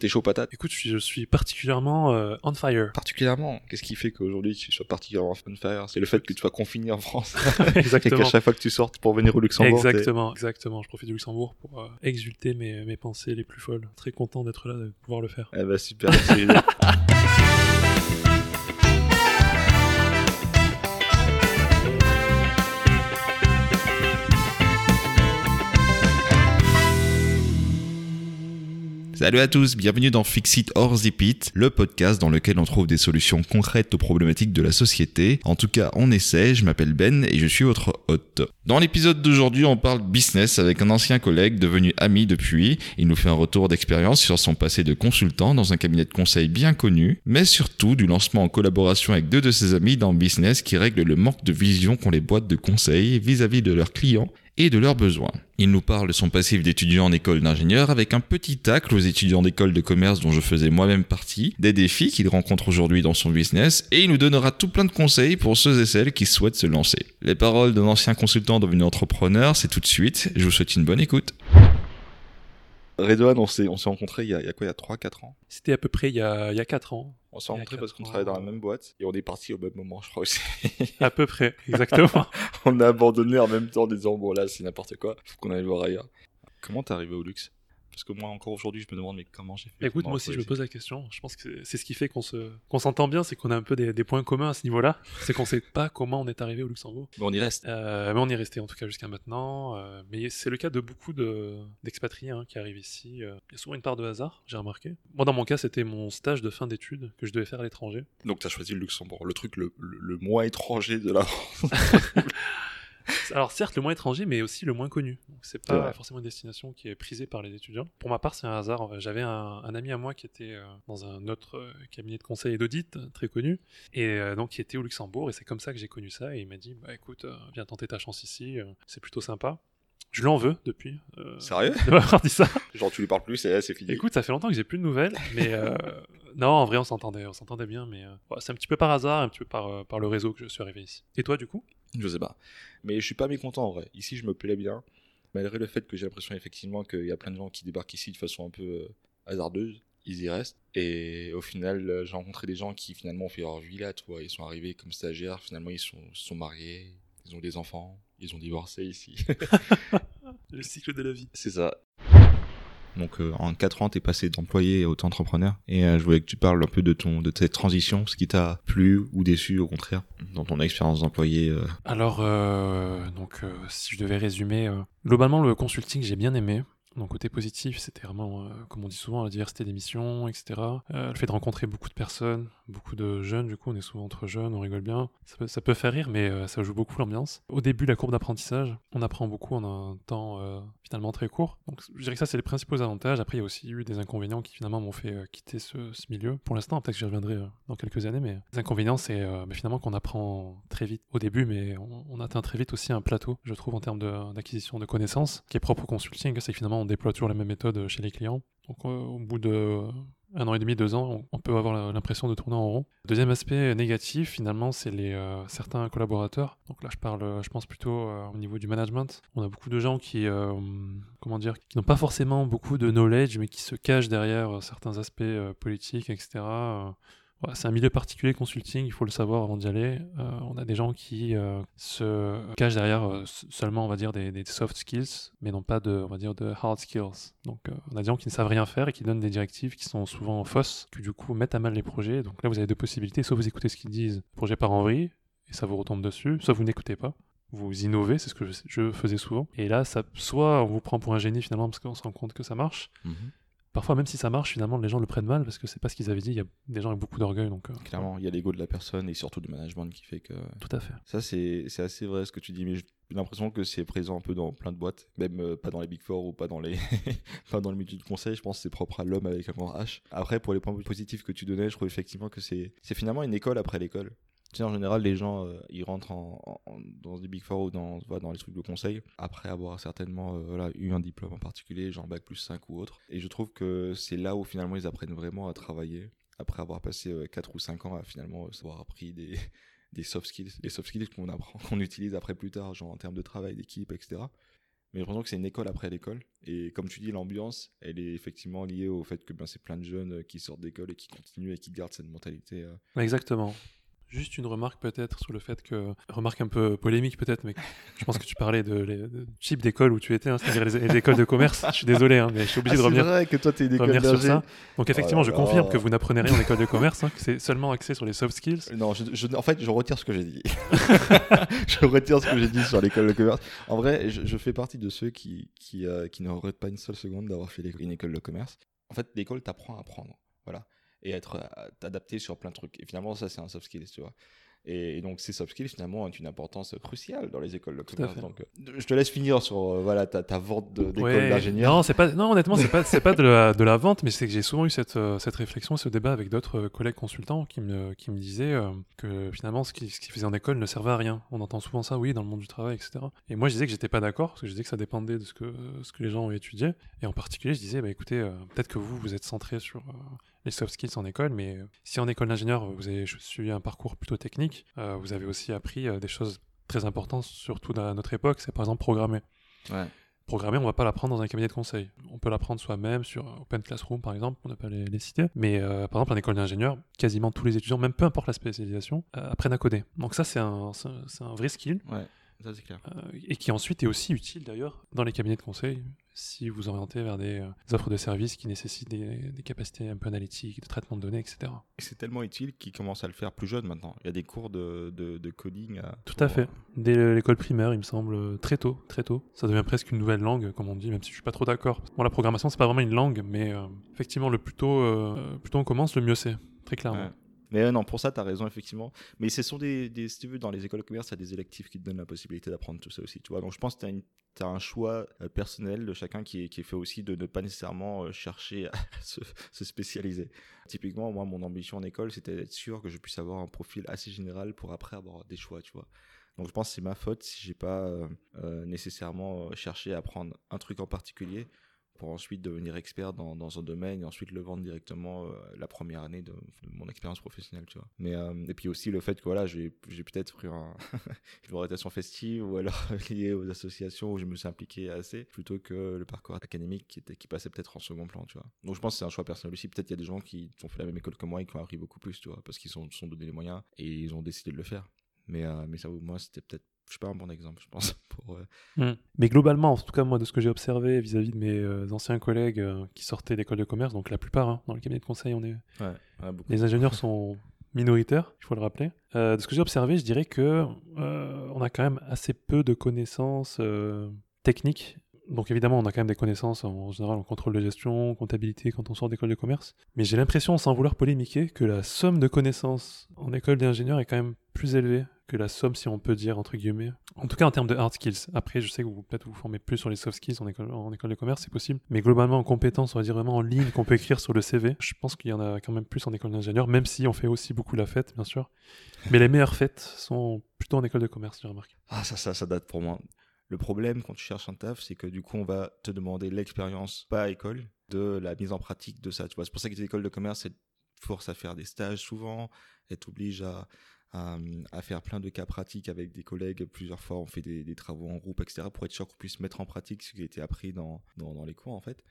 T'es chaud patate Écoute, je suis, je suis particulièrement euh, on fire. Particulièrement. Qu'est-ce qui fait qu'aujourd'hui tu sois particulièrement on fire? C'est le fait que tu sois confiné en France. et exactement. qu'à chaque fois que tu sortes pour venir au Luxembourg. Exactement, exactement. Je profite du Luxembourg pour euh, exulter mes, mes pensées les plus folles. Très content d'être là, de pouvoir le faire. Eh bah super. Salut à tous, bienvenue dans Fix It or Zip It, le podcast dans lequel on trouve des solutions concrètes aux problématiques de la société. En tout cas, on essaie, je m'appelle Ben et je suis votre hôte. Dans l'épisode d'aujourd'hui, on parle business avec un ancien collègue devenu ami depuis. Il nous fait un retour d'expérience sur son passé de consultant dans un cabinet de conseil bien connu, mais surtout du lancement en collaboration avec deux de ses amis dans business qui règle le manque de vision qu'ont les boîtes de conseil vis-à-vis de leurs clients et de leurs besoins. Il nous parle de son passif d'étudiant en école d'ingénieur avec un petit tacle aux étudiants d'école de commerce dont je faisais moi-même partie, des défis qu'il rencontre aujourd'hui dans son business et il nous donnera tout plein de conseils pour ceux et celles qui souhaitent se lancer. Les paroles d'un ancien consultant devenu entrepreneur, c'est tout de suite. Je vous souhaite une bonne écoute. Redouane, on s'est, on s'est rencontrés il y a, il y a quoi, il y a 3-4 ans? C'était à peu près il y a, il y a 4 ans. On s'est rencontrés parce qu'on travaillait dans la même boîte et on est partis au même moment, je crois aussi. À peu près, exactement. on a abandonné en même temps en disant bon là c'est n'importe quoi, faut qu'on aille voir ailleurs. Comment t'es arrivé au luxe? Parce que moi encore aujourd'hui je me demande mais comment j'ai fait Écoute, moi aussi, je me pose la question. Je pense que c'est- ce qui fait qu'on se, qu'on s'entend bien, c'est qu'on a un peu des, des points communs à ce niveau-là. C'est qu'on sait pas comment on est arrivé au Luxembourg. Mais on y reste. Euh, mais on y est resté en tout cas jusqu'à maintenant. euh, mais c'est le cas de beaucoup de, d'expatriés hein, qui arrivent ici. euh. Il y a souvent une part de hasard, j'ai remarqué. Moi, dans mon cas, c'était mon stage de fin d'études que je devais faire à l'étranger. Donc t'as choisi le Luxembourg, le truc le, le, le moins étranger de la France. Alors certes, le moins étranger, mais aussi le moins connu. Donc c'est pas forcément une destination qui est prisée par les étudiants. Pour ma part, c'est un hasard. J'avais un, un ami à moi qui était euh, dans un autre euh, cabinet de conseil et d'audit euh, très connu, et euh, donc qui était au Luxembourg. Et c'est comme ça que j'ai connu ça. Et il m'a dit, bah écoute, euh, viens tenter ta chance ici. euh, c'est plutôt sympa. Je l'en veux depuis. euh, Sérieux de m'avoir dit ça. Genre tu lui parles plus, c'est c'est fini. Écoute, ça fait longtemps que j'ai plus de nouvelles, mais euh, non, en vrai, on s'entendait, on s'entendait bien, mais euh, c'est un petit peu par hasard, un petit peu par, euh, par le réseau que je suis arrivé ici. Et toi, du coup? Je sais pas. Mais je suis pas mécontent en vrai. Ici je me plais bien, malgré le fait que j'ai l'impression effectivement qu'il y a plein de gens qui débarquent ici de façon un peu euh, hasardeuse. Ils y restent. Et au final, euh, j'ai rencontré des gens qui finalement ont fait leur vie là, tu vois. Ils sont arrivés comme stagiaires, finalement ils sont, sont mariés, ils ont des enfants, ils ont divorcé ici. Le cycle de la vie. C'est ça. Donc euh, en 4 ans, t'es passé d'employé à auto-entrepreneur. Et euh, je voulais que tu parles un peu de ton de cette transition, ce qui t'a plu ou déçu au contraire dans ton expérience d'employé. euh. Alors, donc, si je devais résumer, globalement, le consulting, j'ai bien aimé. Mon côté positif, c'était vraiment, euh, comme on dit souvent, la diversité des missions, etc. Euh, le fait de rencontrer beaucoup de personnes, beaucoup de jeunes, du coup, on est souvent entre jeunes, on rigole bien. Ça peut, ça peut faire rire, mais euh, ça joue beaucoup l'ambiance. Au début, la courbe d'apprentissage, on apprend beaucoup en un temps finalement très court. Donc, je dirais que ça, c'est les principaux avantages. Après, il y a aussi eu des inconvénients qui finalement m'ont fait quitter ce, milieu. Pour l'instant, peut-être que j'y reviendrai dans quelques années, mais les inconvénients, c'est bah, finalement qu'on apprend très vite au début, mais on, atteint très vite aussi un plateau, je trouve, en termes de- d'acquisition de, connaissances, qui est propre au consulting. C'est finalement, on déploie toujours la même méthode chez les clients. Donc, euh, au bout de un an et demi, deux ans, on, peut avoir l'impression de tourner en rond. Deuxième aspect négatif, finalement, c'est les euh, certains collaborateurs. Donc là, je parle, euh, je pense plutôt euh, au niveau du management. On a beaucoup de gens qui, euh, qui n'ont pas forcément beaucoup de knowledge, mais qui se cachent derrière euh, certains aspects euh, politiques, etc. C'est un milieu particulier consulting, il faut le savoir avant d'y aller. Euh, on a des gens qui euh, se cachent derrière euh, seulement, on va dire, des, soft skills, mais non pas de, on va dire, de hard skills. Donc, on a des gens qui ne savent rien faire et qui donnent des directives qui sont souvent fausses, qui du coup mettent à mal les projets. Donc là, vous avez deux possibilités soit vous écoutez ce qu'ils disent, projet part en et ça vous retombe dessus, soit vous n'écoutez pas. Vous innovez, c'est ce que je, faisais souvent. Et là, soit on vous prend pour un génie finalement parce qu'on se rend compte que ça marche, Parfois, même si ça marche, finalement, les gens le prennent mal parce que c'est pas ce qu'ils avaient dit. Il y a des gens avec beaucoup d'orgueil, donc. euh, Clairement, il y a l'ego de la personne et surtout du management qui fait que Tout à fait. ça c'est c'est assez vrai ce que tu dis, mais j'ai l'impression que c'est présent un peu dans plein de boîtes, même euh, pas dans les big four ou pas dans les pas dans le milieu du conseil. Je pense que c'est propre à l'homme avec un grand H. Après, pour les points positifs que tu donnais, je trouve effectivement que c'est c'est finalement une école après l'école. Tu sais, en général, les gens, euh, ils rentrent en, en- dans des Big Four ou dans, dans les trucs de conseil après avoir certainement euh, voilà, eu un diplôme en particulier, genre Bac plus 5 ou autre. Et je trouve que c'est là où finalement ils apprennent vraiment à travailler, après avoir passé euh, 4 ou 5 ans à finalement euh, avoir appris des, des soft skills, les soft skills qu'on apprend, qu'on utilise après plus tard, genre en termes de travail, d'équipe, etc. Mais j'ai l'impression que c'est une école après l'école. Et comme tu dis, l'ambiance, elle est effectivement liée au fait que ben, c'est plein de jeunes qui sortent d'école et qui continuent et qui gardent cette mentalité. Exactement. Juste une remarque peut-être sur le fait que, remarque un peu polémique peut-être, mais je pense que tu parlais de, les- de type d'école où tu étais, hein, c'est-à-dire les, les écoles de commerce. Je suis désolé, hein, mais je suis obligé de revenir, Ah, vrai que toi, revenir sur ça. Donc effectivement, Oh je confirme que vous n'apprenez rien en école de commerce, hein, que c'est seulement axé sur les soft skills. Non, je, je- en fait, je retire ce que j'ai dit. je retire ce que j'ai dit sur l'école de commerce. En vrai, je, je fais partie de ceux qui, qui, euh, qui ne regrettent pas une seule seconde d'avoir fait une école de commerce. En fait, l'école t'apprend à apprendre. Et être euh, adapté sur plein de trucs. Et finalement, ça, c'est un soft skill, tu vois. Et, et donc, ces soft skills, finalement, ont une importance cruciale dans les écoles de commerce. Donc, euh, je te laisse finir sur euh, voilà, ta, ta vente d'école Ouais. d'ingénieur. Non, pas. Non, honnêtement, c'est pas. Pas de la, de la vente, mais c'est que j'ai souvent eu cette, cette réflexion, ce débat avec d'autres collègues consultants qui me, qui me disaient euh, que finalement, ce qu'ils ce qu'ils faisaient en école ne servait à rien. On entend souvent ça, oui, dans le monde du travail, etc. Et moi, je disais que j'étais pas d'accord, parce que je disais que ça dépendait de ce que, ce que les gens ont étudié. Et en particulier, je disais, bah écoutez, euh, peut-être que vous, vous êtes centré sur les soft skills en école, mais euh, si en école d'ingénieur, vous avez suivi un parcours plutôt technique, euh, vous avez aussi appris euh, des choses très importantes, surtout à notre époque, c'est par exemple programmer. Ouais. Programmer, on va pas l'apprendre dans un cabinet de conseil. On peut l'apprendre soi-même sur Open Classroom, par exemple, on n'a pas les, les citer. Mais euh, par exemple, en école d'ingénieur, quasiment tous les étudiants, même peu importe la spécialisation, euh, apprennent à coder. Donc ça, c'est un, un- vrai skill Ouais, ça, c'est clair. euh, et qui ensuite est aussi utile d'ailleurs dans les cabinets de conseil si vous orientez vers des, euh, des offres de services qui nécessitent des, des capacités un peu analytiques, de traitement de données, etc. Et c'est tellement utile qu'ils commencent à le faire plus jeune maintenant. Il y a des cours de, de, de coding. à- Tout à fait. Dès l'école primaire, il me semble, euh, très tôt, très tôt. Ça devient presque une nouvelle langue, comme on dit, même si je suis pas trop d'accord. Bon, la programmation, c'est pas vraiment une langue, mais euh, effectivement, le plus tôt, euh, plus tôt on commence, le mieux c'est, très clairement. Ouais. Mais non, pour ça, tu as raison, effectivement. Mais ce sont des, si tu veux, dans les écoles de commerce, il y a des électifs qui te donnent la possibilité d'apprendre tout ça aussi, tu vois. Donc je pense que tu as, un choix euh, personnel de chacun qui est, fait aussi de ne pas nécessairement euh, chercher à se, se spécialiser. Typiquement, moi, mon ambition en école, c'était d'être sûr que je puisse avoir un profil assez général pour après avoir des choix, tu vois. Donc je pense que c'est ma faute si j'ai pas euh, nécessairement cherché à apprendre un truc en particulier pour ensuite devenir expert dans, un domaine et ensuite le vendre directement euh, la première année de, mon expérience professionnelle, tu vois. Mais, euh, et puis aussi le fait que voilà, j'ai j'ai peut-être eu un, une orientation festive ou alors liée aux associations où je me suis impliqué assez plutôt que le parcours académique qui, était, qui passait peut-être en second plan, tu vois. Donc je pense que c'est un choix personnel aussi. Peut-être il y a des gens qui ont fait la même école que moi et qui ont appris beaucoup plus, tu vois, parce qu'ils sont, sont donné les moyens et ils ont décidé de le faire. Mais, euh, mais ça, moi, c'était peut-être, je suis pas un bon exemple, je pense, pour, euh, Mm. Mais globalement, en tout cas, moi, de ce que j'ai observé vis-à-vis de mes euh, anciens collègues euh, qui sortaient d'école de commerce, donc la plupart, hein, dans le cabinet de conseil, on est... ouais, ouais, beaucoup. les ingénieurs sont minoritaires, il faut le rappeler. Euh, de ce que j'ai observé, je dirais que euh, on a quand même assez peu de connaissances euh, techniques. Donc évidemment, on a quand même des connaissances en, en général en contrôle de gestion, comptabilité quand on sort d'école de commerce. Mais j'ai l'impression, sans vouloir polémiquer, que la somme de connaissances en école d'ingénieur est quand même plus élevée que la somme, si on peut dire, entre guillemets. En tout cas, en termes de hard skills. Après, je sais que vous peut-être vous formez plus sur les soft skills en école, en école de commerce, c'est possible. Mais globalement, en compétences, on va dire vraiment en ligne qu'on peut écrire sur le CV, je pense qu'il y en a quand même plus en école d'ingénieur, même si on fait aussi beaucoup la fête, bien sûr. Mais les meilleures fêtes sont plutôt en école de commerce, j'ai remarqué. Ah, ça, ça, ça date pour moi. Le problème quand tu cherches un taf, c'est que du coup, on va te demander l'expérience, pas à école, de la mise en pratique de ça. Tu vois, c'est pour ça que les écoles de commerce, elles te forcent à faire des stages souvent, elles t'obligent à, à, à faire plein de cas pratiques avec des collègues. Plusieurs fois, on fait des, des travaux en groupe, etc., pour être sûr qu'on puisse mettre en pratique ce qui a été appris dans, dans, dans les cours, en fait.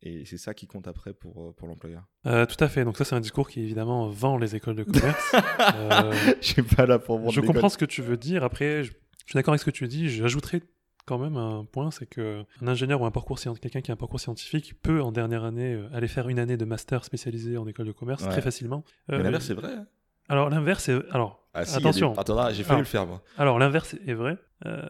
Et c'est ça qui compte après pour, euh, pour l'employeur. Euh, tout à fait. Donc ça, c'est un discours qui évidemment vend les écoles de commerce. Euh, Je suis pas là pour vendre je comprends ce que tu veux dire. Après, je, je suis d'accord avec ce que tu dis. J'ajouterais quand même un point, c'est que un ingénieur ou un parcours quelqu'un qui a un parcours scientifique peut en dernière année euh, aller faire une année de master spécialisé en école de commerce Ouais. très facilement. Mais Euh, l'inverse, c'est vrai. hein. alors l'inverse, alors Ah, si, attention. des- Attends, j'ai failli Alors, le faire, moi. Alors l'inverse est vrai, euh,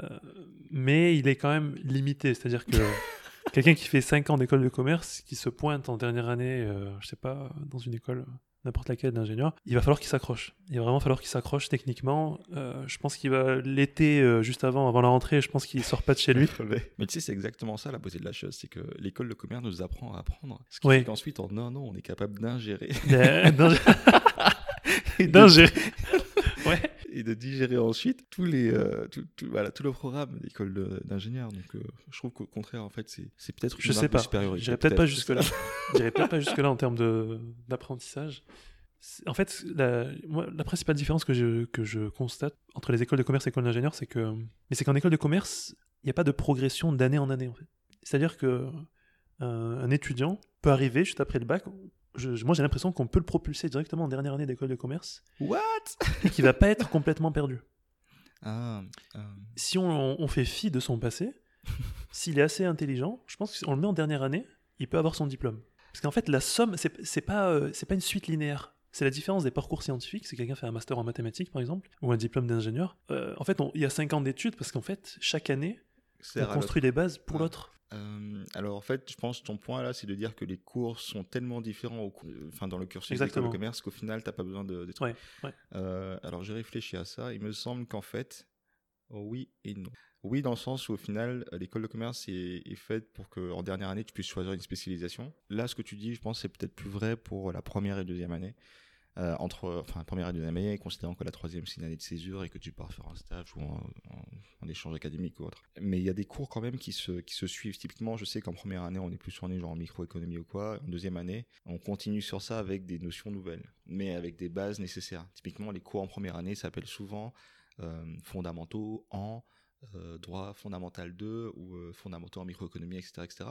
mais il est quand même limité. C'est-à-dire que quelqu'un qui fait 5 ans d'école de commerce, qui se pointe en dernière année, euh, je sais pas, dans une école n'importe laquelle d'ingénieur, il va falloir qu'il s'accroche. Il va vraiment falloir qu'il s'accroche techniquement. Euh, je pense qu'il va l'été euh, juste avant, avant la rentrée, je pense qu'il sort pas de chez lui. Mais tu sais, c'est exactement ça la beauté de la chose, c'est que l'école de commerce nous apprend à apprendre. Ce qui Oui. fait qu'ensuite, en un an, on est capable d'ingérer d'ingérer. Ouais. et de digérer ensuite tous les, euh, tout, tout- voilà, tout le programme d'école d'ingénieur. Donc, euh, je trouve qu'au contraire, en fait, c'est peut-être Je une sais marque pas. J'irai peut-être pas jusque-là. J'irai peut-être pas jusque-là en termes d'apprentissage. En fait, la, moi, la principale différence que je, que je constate entre les écoles de commerce et écoles d'ingénieur, c'est que, mais c'est qu'en école de commerce, il n'y a pas de progression d'année en année en fait. C'est-à-dire que un étudiant peut arriver juste après le bac. Moi, j'ai l'impression qu'on peut le propulser directement en dernière année d'école de commerce. What? Et qu'il va pas être complètement perdu. Ah, Si on, on, fait fi de son passé, s'il est assez intelligent, je pense qu'on le met en dernière année, il peut avoir son diplôme. Parce qu'en fait, la somme, c'est pas, euh, pas une suite linéaire. C'est la différence des parcours scientifiques. Si quelqu'un fait un master en mathématiques, par exemple, ou un diplôme d'ingénieur, euh, en fait, il y a 5 ans d'études parce qu'en fait, chaque année, on construit les bases pour l'autre. Euh, alors en fait, je pense que ton point là, c'est de dire que les cours sont tellement différents au enfin, dans le cursus d'école de commerce qu'au final, tu n'as pas besoin de... de ouais, ouais. alors j'ai réfléchi à ça. Il me semble qu'en fait, oui et non. Oui, dans le sens où au final, l'école de commerce est, faite pour qu'en dernière année, tu puisses choisir une spécialisation. Là, ce que tu dis, je pense, c'est peut-être plus vrai pour la première et deuxième année. Euh, entre, enfin, première et deuxième année, considérant que la troisième, c'est une année de césure et que tu pars faire un stage ou un, échange académique ou autre. Mais il y a des cours quand même qui se, qui se suivent. Typiquement, je sais qu'en première année, on est plus tourné genre en microéconomie ou quoi. En deuxième année, on continue sur ça avec des notions nouvelles, mais avec des bases nécessaires. Typiquement, les cours en première année s'appellent souvent euh, fondamentaux en euh, droit fondamental 2 ou euh, fondamentaux en microéconomie, etc., etc.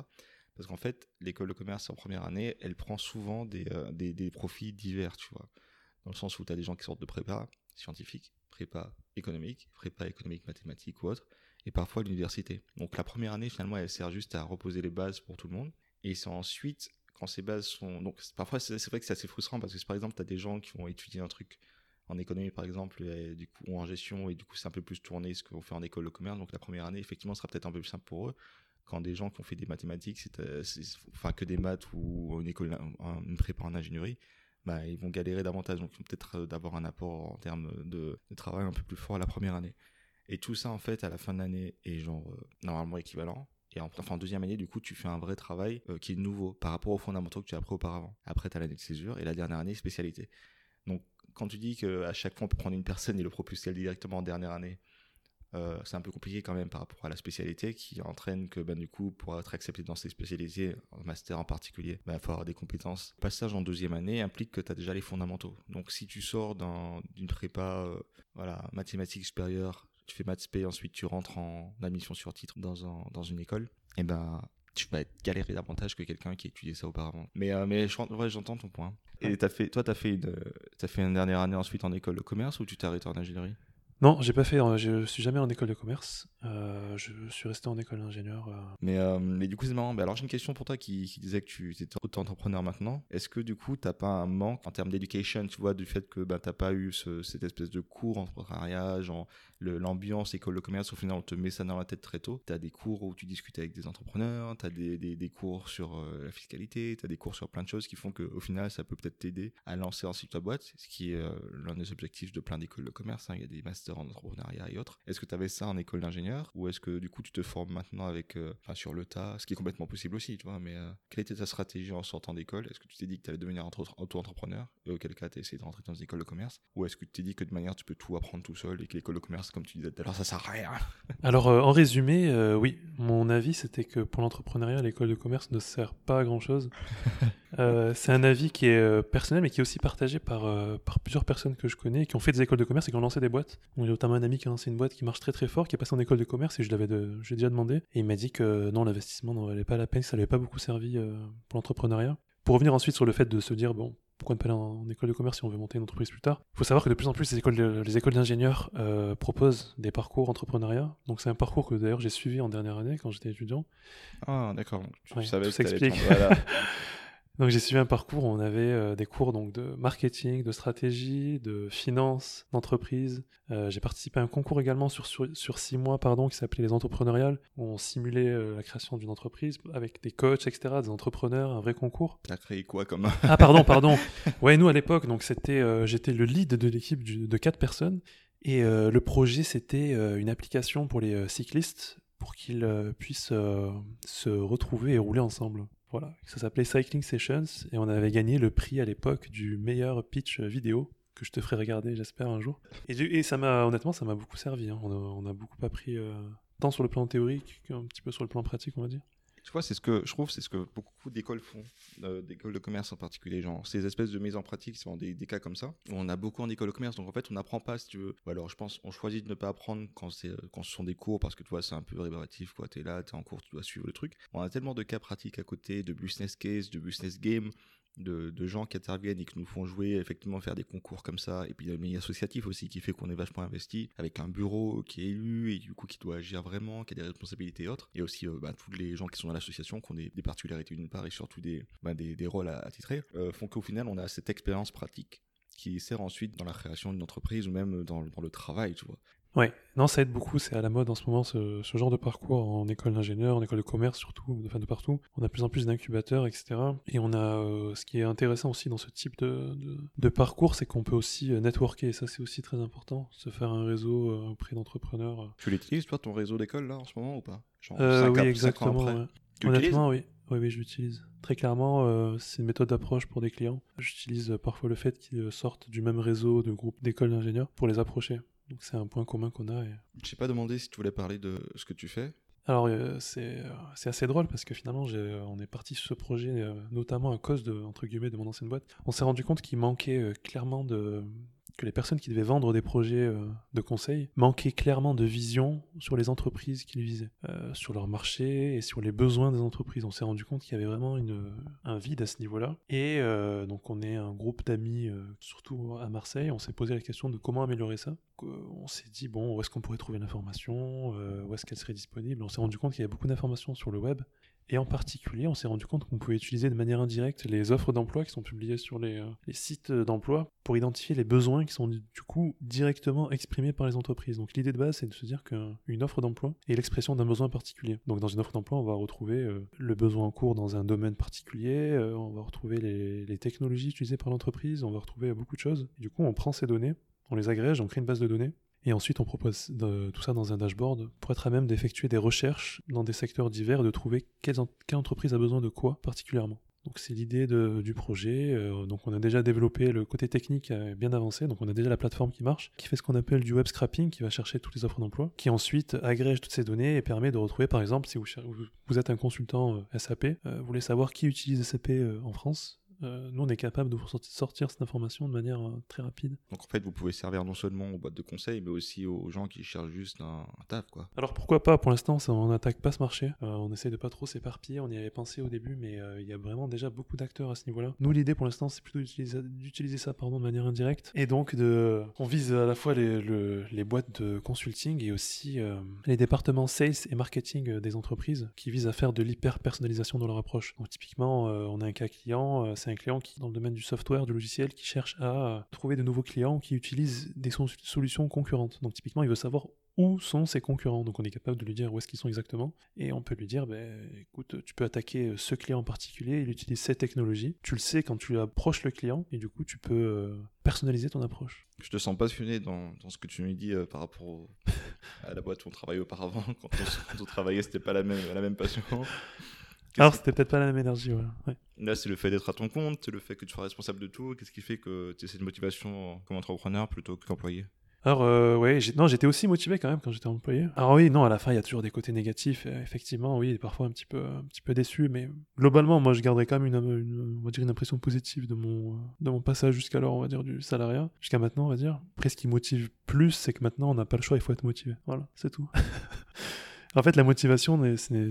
Parce qu'en fait, l'école de commerce en première année, elle prend souvent des, euh, divers, tu vois. Dans le sens où tu as des gens qui sortent de prépa scientifique, prépa économique, prépa économique mathématique ou autre, et parfois l'université. Donc la première année, finalement, elle sert juste à reposer les bases pour tout le monde. Et c'est ensuite, quand ces bases sont... Donc parfois, c'est vrai que c'est assez frustrant parce que par exemple, tu as des gens qui vont étudier un truc en économie par exemple du coup ou en gestion et du coup c'est un peu plus tourné ce qu'on fait en école de commerce donc la première année effectivement sera peut-être un peu plus simple pour eux quand des gens qui ont fait des mathématiques c'est euh, enfin que des maths ou une école une prépa en ingénierie bah, ils vont galérer davantage donc peut-être euh, d'avoir un apport en termes de, travail un peu plus fort à la première année et tout ça en fait à la fin de l'année est genre euh, normalement équivalent et en, enfin, en deuxième année, du coup, tu fais un vrai travail qui est nouveau par rapport aux fondamentaux que tu as appris auparavant. Après, tu as l'année de césure et la dernière année, spécialité. Donc, quand tu dis qu'à chaque fois on peut prendre une personne et le propulser directement en dernière année, euh, c'est un peu compliqué quand même par rapport à la spécialité qui entraîne que ben, du coup pour être accepté dans ces spécialités, en master en particulier, ben, il faut avoir des compétences. Passage en deuxième année implique que tu as déjà les fondamentaux. Donc si tu sors d'une prépa euh, voilà, mathématiques supérieures, tu fais maths spé, ensuite tu rentres en admission sur titre dans, un, dans une école, et eh ben tu vas être galéré davantage que quelqu'un qui a étudié ça auparavant. Mais, euh, mais j'entends ton point. Et as fait, toi, tu as fait une dernière année ensuite en école de commerce ou tu t'es arrêté en ingénierie? Non, j'ai pas fait. Euh, je suis jamais en école de commerce. Euh, je suis resté en école d'ingénieur. Mais, mais du coup, c'est marrant. alors, j'ai une question pour toi qui, disait que tu étais auto-entrepreneur maintenant. Est-ce que du coup, t'as pas un manque en termes d'éducation, tu vois, du fait que bah, t'as pas eu cette espèce de cours entrepreneuriat, genre l'ambiance école de commerce, au final, on te met ça dans la tête très tôt. Tu as des cours où tu discutes avec des entrepreneurs, tu as des, des, cours sur euh, la fiscalité, tu as des cours sur plein de choses qui font qu'au final, ça peut peut-être t'aider à lancer ensuite ta boîte, ce qui est euh, l'un des objectifs de plein d'écoles de commerce. Hein. Il y a des masters en entrepreneuriat et autres. Est-ce que tu avais ça en école d'ingénieur ou est-ce que du coup, tu te formes maintenant avec, euh, sur le tas, ce qui est complètement possible aussi, tu vois, mais quelle était ta stratégie en sortant d'école? Est-ce que tu t'es dit que tu allais devenir auto-entrepreneur et auquel cas tu as essayé de rentrer dans une école de commerce? Ou est-ce que tu t'es dit que de manière tu peux tout apprendre tout seul et que l'école de commerce, comme tu disais tout à l'heure, ça sert à rien? Alors, euh, en résumé, euh, oui, mon avis, c'était que pour l'entrepreneuriat, l'école de commerce ne sert pas à grand-chose. Euh, c'est un avis qui est personnel, mais qui est aussi partagé par, par plusieurs personnes que je connais, qui ont fait des écoles de commerce et qui ont lancé des boîtes. Notamment un ami qui a lancé une boîte qui marche très très fort, qui est passé en école de commerce, et je l'avais de, j'ai déjà demandé. Et il m'a dit que non, l'investissement n'en valait pas la peine, ça n'avait pas beaucoup servi pour l'entrepreneuriat. Pour revenir ensuite sur le fait de se dire, bon, pourquoi ne pas aller en, école de commerce si on veut monter une entreprise plus tard Il faut savoir que de plus en plus, les écoles, les écoles d'ingénieurs euh, proposent des parcours entrepreneuriat. Donc c'est un parcours que d'ailleurs j'ai suivi en dernière année quand j'étais étudiant. Ah d'accord, tu savais ça explique. Donc j'ai suivi un parcours où on avait euh, des cours donc de marketing, de stratégie, de finance, d'entreprise. Euh, j'ai participé à un concours également sur, sur, six mois pardon, qui s'appelait les entrepreneuriales, où on simulait euh, la création d'une entreprise avec des coachs, etc., des entrepreneurs, un vrai concours. T'as créé quoi comme Ah pardon, pardon. Ouais, nous à l'époque, donc c'était, j'étais le lead de l'équipe de quatre personnes. Et le projet, c'était une application pour les cyclistes pour qu'ils puissent se retrouver et rouler ensemble. Ça s'appelait Cycling Sessions et on avait gagné le prix à l'époque du meilleur pitch vidéo que je te ferai regarder, j'espère, un jour. Et, ça m'a, honnêtement, ça m'a beaucoup servi. Hein. On, a, beaucoup appris, euh, tant sur le plan théorique qu'un petit peu sur le plan pratique, on va dire. Tu vois, c'est ce que je trouve, c'est ce que beaucoup d'écoles font, euh, d'écoles de commerce en particulier, genre ces espèces de mise en pratique, c'est des, des cas comme ça. On a beaucoup en école de commerce, donc en fait, on n'apprend pas, si tu veux. Ou alors, je pense, on choisit de ne pas apprendre quand c'est euh, quand ce sont des cours, parce que tu vois, c'est un peu rébarbatif, quoi. T'es là, t'es en cours, tu dois suivre le truc. On a tellement de cas pratiques à côté, de business case, de business game, de, gens qui interviennent et qui nous font jouer, effectivement faire des concours comme ça, et puis il y a le milieu associatif aussi qui fait qu'on est vachement investi, avec un bureau qui est élu et du coup qui doit agir vraiment, qui a des responsabilités autres, et aussi euh, bah, tous les gens qui sont dans l'association, qui ont des, particularités d'une part et surtout des, bah, des, rôles à, titrer, euh, font qu'au final on a cette expérience pratique qui sert ensuite dans la création d'une entreprise ou même dans, dans le travail, tu vois. Ouais, non, ça aide beaucoup. C'est à la mode en ce moment ce, genre de parcours en école d'ingénieur, en école de commerce surtout, enfin de partout. On a de plus en plus d'incubateurs, etc. Et on a euh, ce qui est intéressant aussi dans ce type de, de, parcours, c'est qu'on peut aussi euh, networker. Et ça, c'est aussi très important. Se faire un réseau euh, auprès d'entrepreneurs. Tu l'utilises toi ton réseau d'école là en ce moment ou pas? Oui, exactement. Honnêtement, oui. Oui, oui, je l'utilise. Très clairement, c'est une méthode d'approche pour des clients. J'utilise parfois le fait qu'ils sortent du même réseau de groupes d'écoles d'ingénieurs pour les approcher. Donc c'est un point commun qu'on a. Et... Je pas demandé si tu voulais parler de ce que tu fais. Alors euh, c'est assez drôle parce que finalement on est parti sur ce projet euh, notamment à cause de entre guillemets de mon ancienne boîte. On s'est rendu compte qu'il manquait euh, clairement de que les personnes qui devaient vendre des projets euh, de conseil manquaient clairement de vision sur les entreprises qu'ils visaient, euh, sur leur marché et sur les besoins des entreprises. On s'est rendu compte qu'il y avait vraiment un vide à ce niveau-là. Et euh, donc on est un groupe d'amis, surtout à Marseille, on s'est posé la question de comment améliorer ça. On s'est dit, bon, où est-ce qu'on pourrait trouver l'information Où est-ce qu'elle serait disponible? On s'est rendu compte qu'il y avait beaucoup d'informations sur le web et en particulier, on s'est rendu compte qu'on pouvait utiliser de manière indirecte les offres d'emploi qui sont publiées sur les, euh, sites d'emploi pour identifier les besoins qui sont du coup directement exprimés par les entreprises. Donc l'idée de base, c'est de se dire qu'une offre d'emploi est l'expression d'un besoin particulier. Donc dans une offre d'emploi, on va retrouver euh, le besoin en cours dans un domaine particulier, euh, on va retrouver les, les technologies utilisées par l'entreprise, on va retrouver beaucoup de choses. du coup, on prend ces données, on les agrège, on crée une base de données et ensuite, on propose tout ça dans un dashboard pour être à même d'effectuer des recherches dans des secteurs divers et de trouver quelle, entreprise a besoin de quoi particulièrement. Donc c'est l'idée du projet. Euh, donc on a déjà développé le côté technique bien avancé. Donc on a déjà la plateforme qui marche, qui fait ce qu'on appelle du web scrapping, qui va chercher toutes les offres d'emploi, qui ensuite agrège toutes ces données et permet de retrouver, par exemple, si vous, êtes un consultant euh, SAP, euh, vous voulez savoir qui utilise SAP en France, euh, nous, on est capable de vous sortir cette information de manière euh, très rapide. Donc en fait, vous pouvez servir non seulement aux boîtes de conseil, mais aussi aux gens qui cherchent juste un, taf, quoi. Alors pourquoi pas? Pour l'instant, on n'attaque pas ce marché. Euh, on essaie de pas trop s'éparpiller. On y avait pensé au début, mais il y a vraiment déjà beaucoup d'acteurs à ce niveau-là. Nous, l'idée pour l'instant, c'est plutôt d'utiliser ça pardon, de manière indirecte. Et donc, de... on vise à la fois les, les boîtes de consulting et aussi les départements sales et marketing des entreprises qui visent à faire de l'hyper-personnalisation dans leur approche. Donc typiquement, on a un cas client, c'est un client qui, dans le domaine du software, du logiciel, qui cherche à trouver de nouveaux clients qui utilisent des solutions concurrentes. Donc typiquement, il veut savoir où sont ses concurrents. Donc on est capable de lui dire où est-ce qu'ils sont exactement. Et on peut lui dire, ben, écoute, tu peux attaquer ce client en particulier, il utilise cette technologie. Tu le sais quand tu approches le client, et du coup tu peux euh, personnaliser ton approche. Je te sens passionné dans, ce que tu nous dis euh, par rapport à la boîte où on travaillait auparavant. Quand on, quand on travaillait, c'était pas la même, la même passion. Alors, c'était peut-être pas la même énergie, ouais. Là, c'est le fait d'être à ton compte, c'est le fait que tu sois responsable de tout. Qu'est-ce qui fait que tu as cette motivation comme entrepreneur plutôt qu'employé? Alors, euh, ouais, non, j'étais aussi motivé quand même quand j'étais employé. Alors oui, non, à la fin, il y a toujours des côtés négatifs. effectivement, oui, parfois un petit peu, un petit peu déçu, mais globalement, moi, je garderais quand même une, on va dire une impression positive de mon, de mon passage jusqu'alors, on va dire, du salariat jusqu'à maintenant, on va dire. Après, ce qui motive plus, c'est que maintenant, on n'a pas le choix, il faut être motivé. Voilà, c'est tout. En fait, la motivation,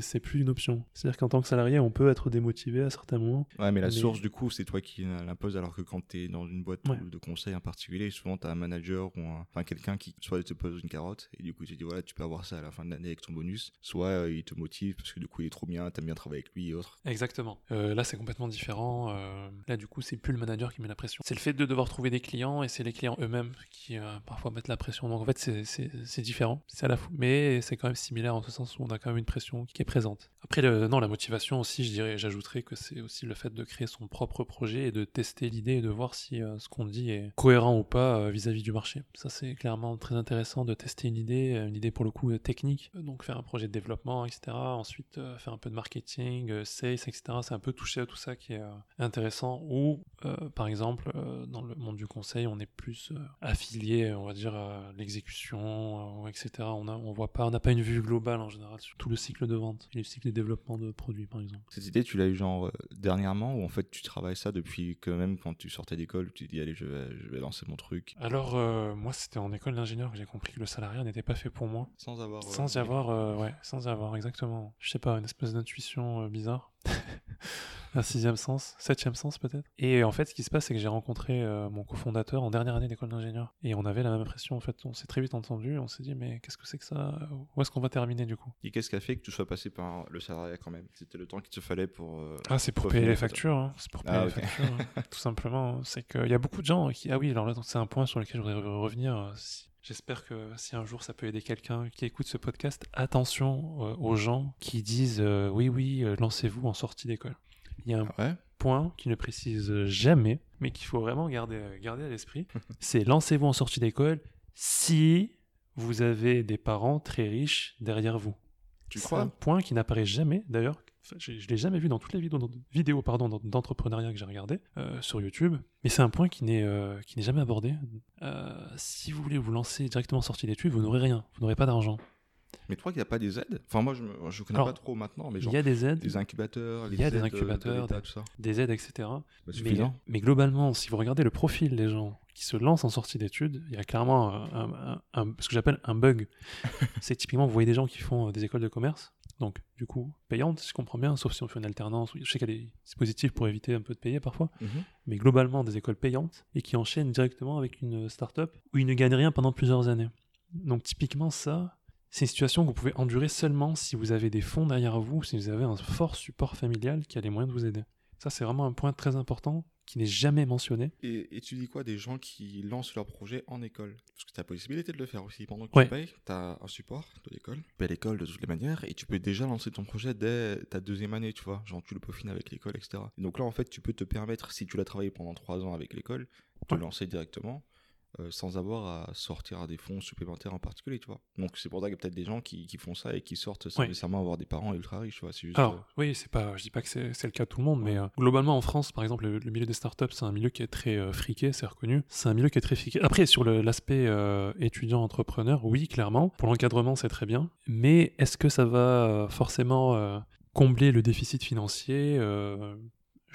c'est plus une option. C'est-à-dire qu'en tant que salarié, on peut être démotivé à certains moments. Ouais, mais la source, du coup, c'est toi qui l'impose, alors que quand tu es dans une boîte de conseil en particulier, souvent tu as un manager ou enfin, quelqu'un qui soit te pose une carotte et du coup, il te dit voilà, tu peux avoir ça à la fin de l'année avec ton bonus, soit euh, il te motive parce que du coup, il est trop bien, t'aimes bien travailler avec lui et autres. Exactement. Euh, là, c'est complètement différent. Euh, là, du coup, c'est plus le manager qui met la pression. C'est le fait de devoir trouver des clients et c'est les clients eux-mêmes qui parfois mettent la pression. Donc en fait, c'est différent. C'est à la fois, mais c'est quand même similaire en ce sens où on a quand même une pression qui est présente. Après, non, la motivation aussi, je dirais, j'ajouterais que c'est aussi le fait de créer son propre projet et de tester l'idée et de voir si euh, ce qu'on dit est cohérent ou pas euh, vis-à-vis du marché. Ça, c'est clairement très intéressant de tester une idée, euh, une idée pour le coup technique, donc faire un projet de développement, etc. Ensuite, faire un peu de marketing, sales, etc. C'est un peu toucher à tout ça qui est intéressant. Ou, par exemple, dans le monde du conseil, on est plus affilié, on va dire, à l'exécution, etc. On on pas, on n'a pas une vue globale en général sur tout le cycle de vente et le cycle de développement de produits, par exemple. Cette idée, tu l'as eu genre euh, dernièrement ou en fait tu travailles ça depuis que même quand tu sortais d'école, tu dis allez, je vais, je vais lancer mon truc Alors, euh, moi, c'était en école d'ingénieur que j'ai compris que le salariat n'était pas fait pour moi. sans avoir. euh, Sans y avoir, ouais, sans y avoir, exactement. Je sais pas, une espèce d'intuition bizarre. Un sixième sens, septième sens peut-être. Et en fait, ce qui se passe, c'est que j'ai rencontré euh, mon cofondateur en dernière année d'école d'ingénieur. Et on avait la même impression, en fait. On s'est très vite entendu. On s'est dit, mais qu'est-ce que c'est que ça? Où est-ce qu'on va terminer du coup? Et qu'est-ce qui a fait que tu sois passé par le salariat quand même? C'était le temps qu'il te fallait pour. euh, Ah, c'est pour Profil, payer les factures. hein. C'est pour payer Ah, les factures. hein. Tout simplement. C'est qu'il y a beaucoup de gens qui. Ah oui, alors là, c'est un point sur lequel je voudrais re- revenir. euh, si- J'espère que si un jour ça peut aider quelqu'un qui écoute ce podcast, attention euh, aux gens qui disent euh, oui, oui, euh, lancez-vous en sortie d'école. Il y a un ouais point qui ne précise jamais, mais qu'il faut vraiment garder, garder à l'esprit c'est lancez-vous en sortie d'école si vous avez des parents très riches derrière vous. Tu C'est crois? un point qui n'apparaît jamais, d'ailleurs. Je ne l'ai jamais vu dans toutes les vidéos, pardon, d'entrepreneuriat que j'ai regardées euh, sur YouTube. Mais c'est un point qui n'est euh, qui n'est jamais abordé. Euh, si vous voulez vous lancer directement en sortie d'études, vous n'aurez rien. Vous n'aurez pas d'argent. Mais tu crois qu'il n'y a pas des aides? Enfin, moi, je, je connais Alors, pas trop maintenant, mais Il y a des aides, des incubateurs, il y a des aides, de incubateurs, des- tout ça. des aides, etc. Bah, Mais, globalement, si vous regardez le profil des gens qui se lancent en sortie d'études, il y a clairement un, un- un- ce que j'appelle un bug. c'est typiquement, vous voyez des gens qui font des écoles de commerce, donc du coup payantes, si je comprends bien, sauf si on fait une alternance. Je sais qu'il y a des dispositifs pour éviter un peu de payer parfois, Mhm. mais globalement des écoles payantes et qui enchaînent directement avec une start-up où ils ne gagnent rien pendant plusieurs années. Donc typiquement ça, c'est une situation que vous pouvez endurer seulement si vous avez des fonds derrière vous, si vous avez un fort support familial qui a les moyens de vous aider. Ça c'est vraiment un point très important qui n'est jamais mentionné. Et, et tu dis quoi des gens qui lancent leur projet en école? Parce que tu as la possibilité de le faire aussi. Pendant que Ouais. tu payes, tu as un support de l'école. Tu payes l'école de toutes les manières et tu peux déjà lancer ton projet dès ta deuxième année, tu vois. Genre, tu le peaufines avec l'école, etc. Et donc là, en fait, tu peux te permettre, si tu l'as travaillé pendant trois ans avec l'école, de Ouais. lancer directement. Euh, sans avoir à sortir à des fonds supplémentaires en particulier, tu vois. Donc c'est pour ça qu'il y a peut-être des gens qui, qui font ça et qui sortent sans Ouais. nécessairement avoir des parents ultra riches, tu vois. Juste, Alors, euh, oui, c'est pas, je dis pas que c'est le cas de tout le monde, mais euh, globalement en France, par exemple, le, le milieu des startups, c'est un milieu qui est très friqué, c'est reconnu. C'est un milieu qui est très friqué. Après, sur l'aspect étudiant-entrepreneur, oui, clairement. Pour l'encadrement, c'est très bien. Mais est-ce que ça va forcément combler le déficit financier euh,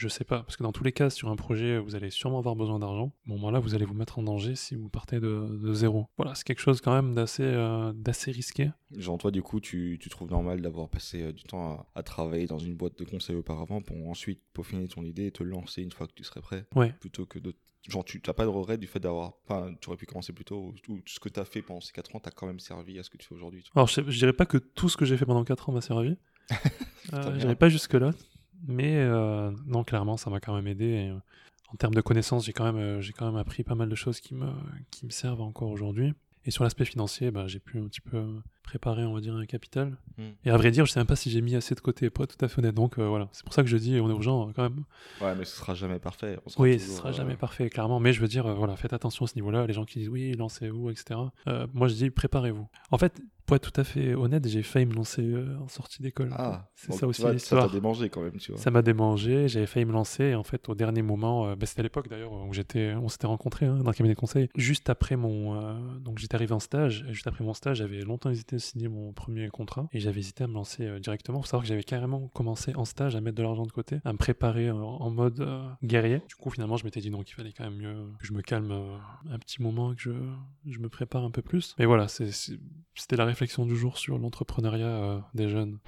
je sais pas, parce que dans tous les cas, sur un projet, vous allez sûrement avoir besoin d'argent. Au moment là, vous allez vous mettre en danger si vous partez de, de zéro. Voilà, c'est quelque chose quand même d'assez euh, d'assez risqué. Genre toi du coup tu, tu trouves normal d'avoir passé euh, du temps à, à travailler dans une boîte de conseil auparavant pour ensuite peaufiner ton idée et te lancer une fois que tu serais prêt? Ouais. plutôt que de genre tu n'as pas de regret du fait d'avoir enfin tu aurais pu commencer plus tôt ou, ou ce que tu as fait pendant ces 4 ans t'a quand même servi à ce que tu fais aujourd'hui. Alors, je, je dirais pas que tout ce que j'ai fait pendant 4 ans m'a servi. Euh, je dirais pas jusque-là. Mais euh, non, clairement, ça m'a quand même aidé. euh, en termes de connaissances, j'ai quand, même, euh, j'ai quand même appris pas mal de choses qui me, qui me servent encore aujourd'hui. Et sur l'aspect financier, bah, j'ai pu un petit peu préparer, on va dire, un capital. Mm. Et à vrai dire, je sais même pas si j'ai mis assez de côté, pour être tout à fait honnête. Donc euh, voilà, c'est pour ça que je dis, on est aux gens euh, quand même. ouais mais ce sera jamais parfait on sera Oui, ce toujours, sera euh, jamais parfait, clairement. Mais je veux dire, euh, voilà, faites attention à ce niveau-là. Les gens qui disent oui, lancez-vous, etc. Moi, je dis préparez-vous. En fait, pour être tout à fait honnête, j'ai failli me lancer en sortie d'école. ah c'est ça aussi vois, ça l'histoire. t'a démangé quand même tu vois Ça m'a démangé, j'avais failli me lancer, et en fait, au dernier moment, bah, c'était à l'époque d'ailleurs où j'étais, on s'était rencontrés hein, dans le cabinet de conseil. Juste après mon, donc j'étais arrivé en stage, et juste après mon stage, j'avais longtemps hésité à signer mon premier contrat, et j'avais hésité à me lancer euh, directement. Faut savoir que j'avais carrément commencé en stage à mettre de l'argent de côté, à me préparer euh, en mode euh, guerrier. Du coup, finalement, je m'étais dit non, qu'il fallait quand même mieux que je me calme euh, un petit moment, que je, je me prépare un peu plus. Mais voilà, c'était la réflexion du jour sur l'entrepreneuriat des jeunes.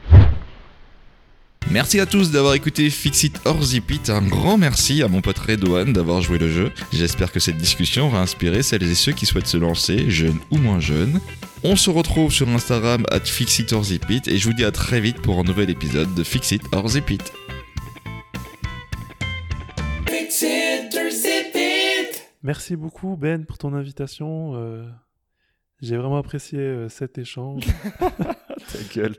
Merci à tous d'avoir écouté Fixit or Zip It. Un grand merci à mon pote Redouane d'avoir joué le jeu. J'espère que cette discussion va inspirer celles et ceux qui souhaitent se lancer, jeunes ou moins jeunes. On se retrouve sur Instagram at Fixit or Zip It et je vous dis à très vite pour un nouvel épisode de Fixit or Zip It. Merci beaucoup Ben pour ton invitation. Euh, J'ai vraiment apprécié euh, cet échange. Ta gueule.